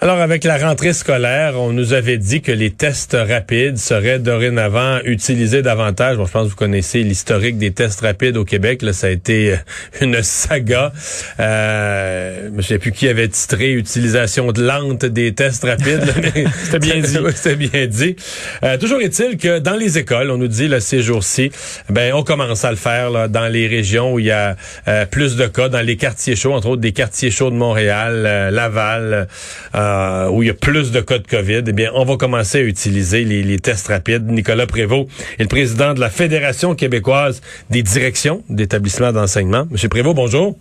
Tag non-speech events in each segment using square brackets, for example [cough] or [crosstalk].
Alors, avec la rentrée scolaire, on nous avait dit que les tests rapides seraient dorénavant utilisés davantage. Bon, je pense que vous connaissez l'historique des tests rapides au Québec. Là, ça a été euh, [laughs] une saga. Euh, je ne sais plus qui avait titré Utilisation de lente des tests rapides. [laughs] C'était bien dit. [laughs] C'était bien dit. Euh, toujours est-il que dans les écoles, on nous dit là, ces jours-ci, ben, on commence à le faire là, dans les régions où il y a euh, plus de cas, dans les quartiers chauds, entre autres des quartiers chauds de Montréal, Laval. Euh, où il y a plus de cas de COVID, eh bien, on va commencer à utiliser les, tests rapides. Nicolas Prévost est le président de la Fédération québécoise des directions d'établissements d'enseignement. Monsieur Prévost, bonjour.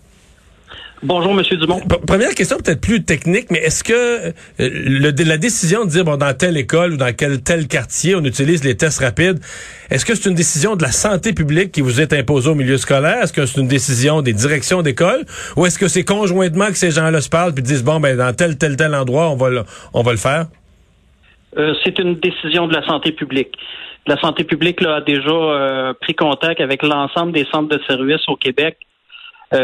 Bonjour, Monsieur Dumont. Première question peut-être plus technique, mais est-ce que euh, le, la décision de dire bon dans telle école ou dans quel tel quartier on utilise les tests rapides, est-ce que c'est une décision de la santé publique qui vous est imposée au milieu scolaire? Est-ce que c'est une décision des directions d'école? Ou est-ce que c'est conjointement que ces gens-là se parlent puis disent bon ben dans tel tel tel endroit on va le, on va le faire? Euh, C'est une décision de la santé publique. La santé publique là, a déjà euh, pris contact avec l'ensemble des centres de services au Québec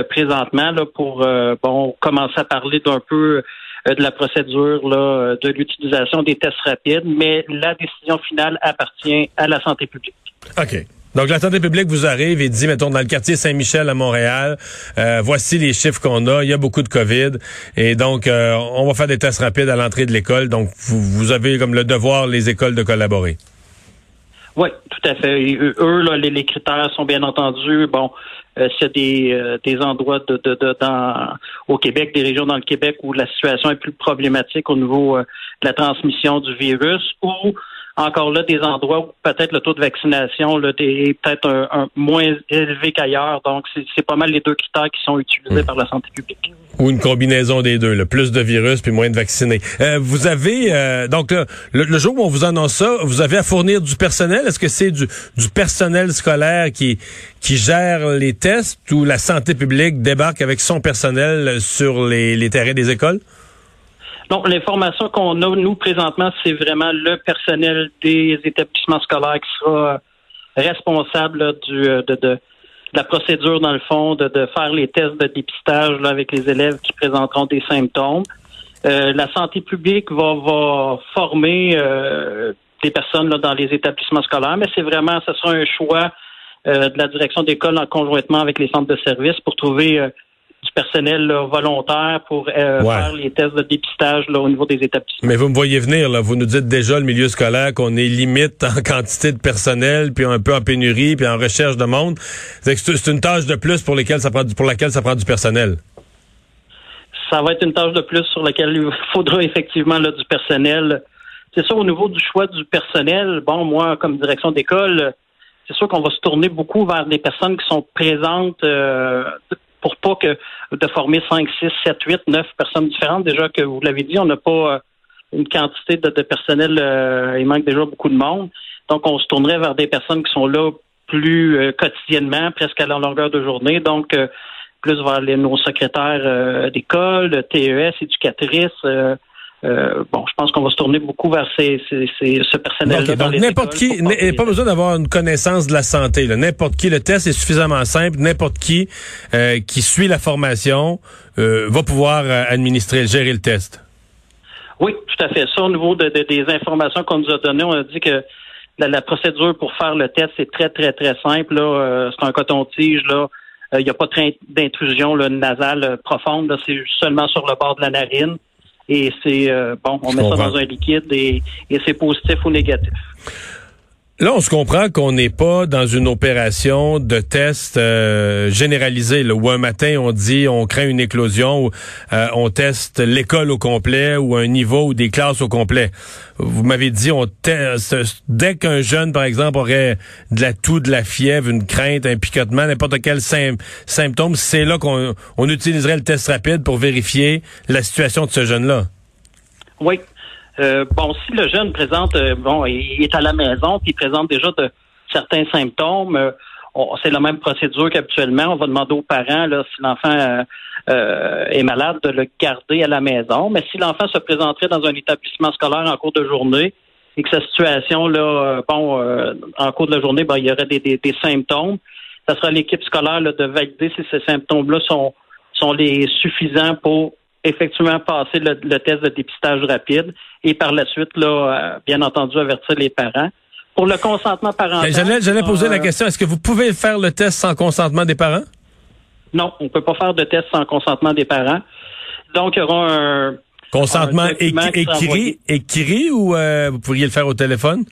présentement là, pour euh, bon commencer à parler d'un peu euh, de la procédure là, de l'utilisation des tests rapides, mais la décision finale appartient à la santé publique. OK. Donc, la santé publique vous arrive et dit, mettons, dans le quartier Saint-Michel à Montréal, voici les chiffres qu'on a, il y a beaucoup de COVID, et donc, on va faire des tests rapides à l'entrée de l'école. Donc, vous, vous, avez comme le devoir, les écoles, de collaborer. Oui, tout à fait. eux, là, les, critères sont bien entendus. Bon, euh, s'il y a des, endroits de, au Québec, des régions dans le Québec où la situation est plus problématique au niveau euh, de la transmission du virus, ou encore là des endroits où peut-être le taux de vaccination là, est peut-être un, moins élevé qu'ailleurs. Donc, c'est pas mal les deux critères qui sont utilisés hmm. par la santé publique. Ou une combinaison des deux, le plus de virus puis moins de vaccinés. Euh, vous avez euh, donc le, jour où on vous annonce ça, vous avez à fournir du personnel? Est-ce que c'est du, du personnel scolaire qui qui gère les tests ou la santé publique débarque avec son personnel sur les, les terrains des écoles? Donc, l'information qu'on a, nous, présentement, c'est vraiment le personnel des établissements scolaires qui sera responsable du, euh, de, la procédure, dans le fond, de, faire les tests de dépistage avec les élèves qui présenteront des symptômes. Euh, la santé publique va, va former euh, des personnes là, dans les établissements scolaires, mais c'est vraiment, ce sera un choix de la direction d'école en conjointement avec les centres de services pour trouver du personnel volontaire pour euh, faire les tests de dépistage au niveau des établissements. Mais vous me voyez venir, là, vous nous dites déjà le milieu scolaire qu'on est limite en [laughs] quantité de personnel, puis un peu en pénurie, puis en recherche de monde. C'est une tâche de plus pour, lesquelles ça prend pour laquelle ça prend du personnel. Ça va être une tâche de plus sur laquelle il [laughs] faudra effectivement là, du personnel. C'est sûr, au niveau du choix du personnel, bon, moi, comme direction d'école, c'est sûr qu'on va se tourner beaucoup vers des personnes qui sont présentes euh, pour pas que de former 5, 6, 7, 8, 9 personnes différentes. Déjà que vous l'avez dit, on n'a pas euh, une quantité de, personnel, euh, il manque déjà beaucoup de monde. Donc, on se tournerait vers des personnes qui sont là plus euh, quotidiennement, presque à la longueur de journée. Donc, plus vers les, nos secrétaires d'école, TES, éducatrices, euh, bon, je pense qu'on va se tourner beaucoup vers ces, ces, ce personnel-là. donc, n'importe qui, pas besoin d'avoir une connaissance de la santé. N'importe qui, le test est suffisamment simple. N'importe qui euh, qui suit la formation euh, va pouvoir administrer, gérer le test. Oui, tout à fait. Ça, au niveau de, des informations qu'on nous a données, on a dit que la, procédure pour faire le test est très, très, très simple. c'est un coton-tige. Là. Il n'y a pas d'intrusion nasale profonde. C'est seulement sur le bord de la narine et c'est euh, bon, on met ça dans un liquide et, et c'est positif ou négatif. Là, on se comprend qu'on n'est pas dans une opération de test euh, généralisé, où un matin on dit on craint une éclosion, ou euh, on teste l'école au complet, ou un niveau ou des classes au complet. Vous m'avez dit on teste dès qu'un jeune, par exemple, aurait de la toux, de la fièvre, une crainte, un picotement, n'importe quel symptôme, c'est là qu'on on utiliserait le test rapide pour vérifier la situation de ce jeune-là. Oui, euh, bon, si le jeune présente, euh, bon, il est à la maison, puis il présente déjà de certains symptômes, euh, c'est la même procédure qu'habituellement. On va demander aux parents, là, si l'enfant est malade, de le garder à la maison. Mais si l'enfant se présenterait dans un établissement scolaire en cours de journée et que sa situation, là, bon, en cours de la journée, ben, il y aurait des, des, symptômes, ça sera l'équipe scolaire de valider si ces symptômes-là sont, sont les suffisants pour effectivement passer le, test de dépistage rapide et par la suite, là, euh, bien entendu, avertir les parents. Pour le consentement parental. Ben, j'allais, poser la question, est-ce que vous pouvez faire le test sans consentement des parents? Non, on ne peut pas faire de test sans consentement des parents. Donc, il y aura un... Consentement écrit, écrit ou euh, vous pourriez le faire au téléphone?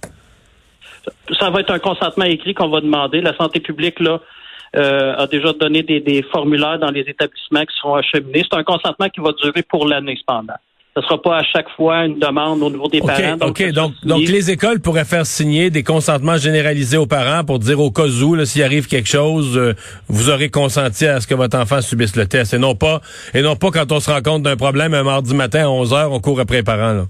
Ça va être un consentement écrit qu'on va demander. La santé publique, là, euh, a déjà donné des, formulaires dans les établissements qui seront acheminés. C'est un consentement qui va durer pour l'année cependant. Ce ne sera pas à chaque fois une demande au niveau des parents. Donc, OK, donc, donc les écoles pourraient faire signer des consentements généralisés aux parents pour dire au cas où, s'il arrive quelque chose, euh, vous aurez consenti à ce que votre enfant subisse le test. Et non pas, et non pas quand on se rend compte d'un problème un mardi matin à 11 heures, on court après les parents. Là.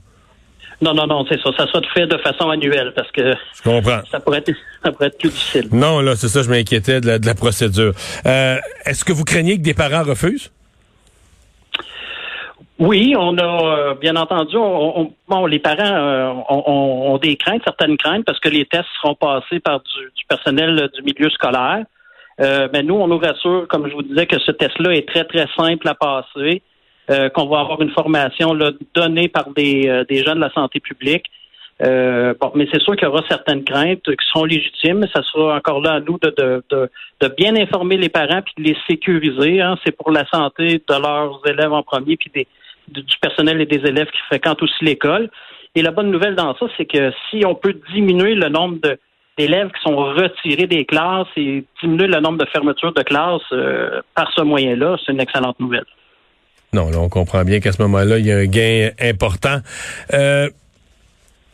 Non, non, non, c'est ça. Ça soit fait de façon annuelle parce que je comprends. Ça pourrait être, ça pourrait être plus difficile. Non, là, c'est ça, je m'inquiétais de la, de la procédure. Euh, Est-ce que vous craignez que des parents refusent? Oui, on a euh, bien entendu, on, bon, les parents euh, ont, des craintes, certaines craintes, parce que les tests seront passés par du, personnel du milieu scolaire. Euh, mais nous, on nous rassure, comme je vous disais, que ce test-là est très, très simple à passer. Euh, qu'on va avoir une formation là, donnée par des, euh, des gens de la santé publique. Euh, bon, mais c'est sûr qu'il y aura certaines craintes qui seront légitimes. Ça sera encore là à nous de, de, de, bien informer les parents puis de les sécuriser. Hein. C'est pour la santé de leurs élèves en premier puis des, du personnel et des élèves qui fréquentent aussi l'école. Et la bonne nouvelle dans ça, c'est que si on peut diminuer le nombre d'élèves qui sont retirés des classes et diminuer le nombre de fermetures de classes par ce moyen-là, c'est une excellente nouvelle. Non, là, on comprend bien qu'à ce moment-là, il y a un gain important. Euh,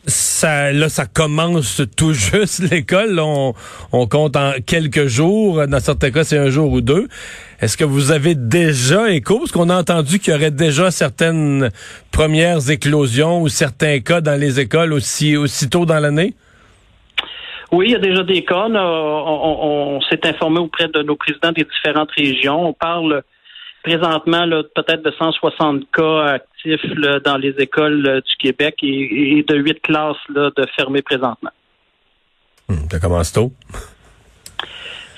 ça, là, ça commence tout [laughs] juste l'école. On, on, compte en quelques jours. Dans certains cas, c'est un jour ou deux. Est-ce que vous avez déjà écho? Parce qu'on a entendu qu'il y aurait déjà certaines premières éclosions ou certains cas dans les écoles aussi, aussitôt dans l'année? Oui, il y a déjà des cas. On, on s'est informé auprès de nos présidents des différentes régions. On parle présentement peut-être de 160 cas actifs dans les écoles euh, du Québec et, de 8 classes là, de fermées présentement. Hmm, ça commence tôt.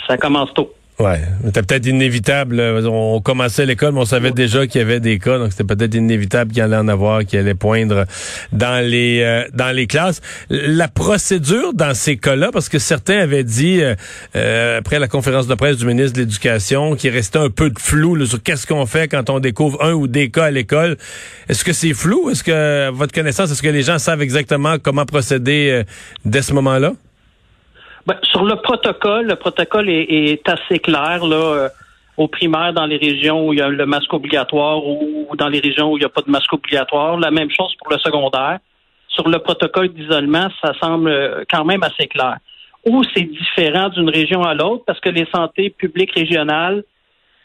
Ça commence tôt. Ouais, c'était peut-être inévitable. On commençait l'école, mais on savait déjà qu'il y avait des cas, donc c'était peut-être inévitable qu'il y allait en avoir, qu'il allait poindre dans les euh, dans les classes. La procédure dans ces cas-là, parce que certains avaient dit euh, euh, après la conférence de presse du ministre de l'Éducation qu'il restait un peu de flou sur qu'est-ce qu'on fait quand on découvre un ou des cas à l'école. Est-ce que c'est flou? Est-ce que votre connaissance, est-ce que les gens savent exactement comment procéder dès ce moment-là? Ben, sur le protocole, le protocole est, assez clair là. Euh, au primaire, dans les régions où il y a le masque obligatoire ou dans les régions où il n'y a pas de masque obligatoire. La même chose pour le secondaire. Sur le protocole d'isolement, ça semble euh, quand même assez clair. Ou c'est différent d'une région à l'autre parce que les santé publiques régionales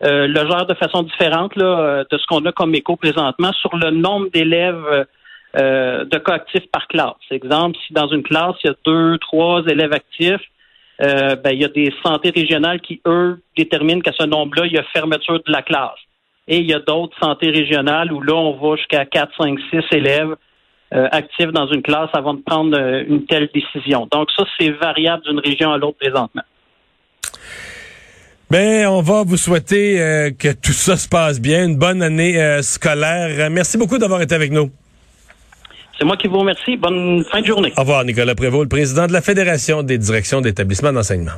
euh, le gèrent de façon différente là, de ce qu'on a comme écho présentement sur le nombre d'élèves de cas actifs par classe. Exemple, si dans une classe, il y a deux, trois élèves actifs, euh, ben, il y a des santé régionales qui, eux, déterminent qu'à ce nombre-là, il y a fermeture de la classe. Et il y a d'autres santé régionales où là, on va jusqu'à 4, 5, 6 élèves euh, actifs dans une classe avant de prendre euh, une telle décision. Donc ça, c'est variable d'une région à l'autre présentement. Ben, on va vous souhaiter que tout ça se passe bien, une bonne année scolaire. Merci beaucoup d'avoir été avec nous. C'est moi qui vous remercie. Bonne fin de journée. Au revoir, Nicolas Prévost, le président de la Fédération des directions d'établissements d'enseignement.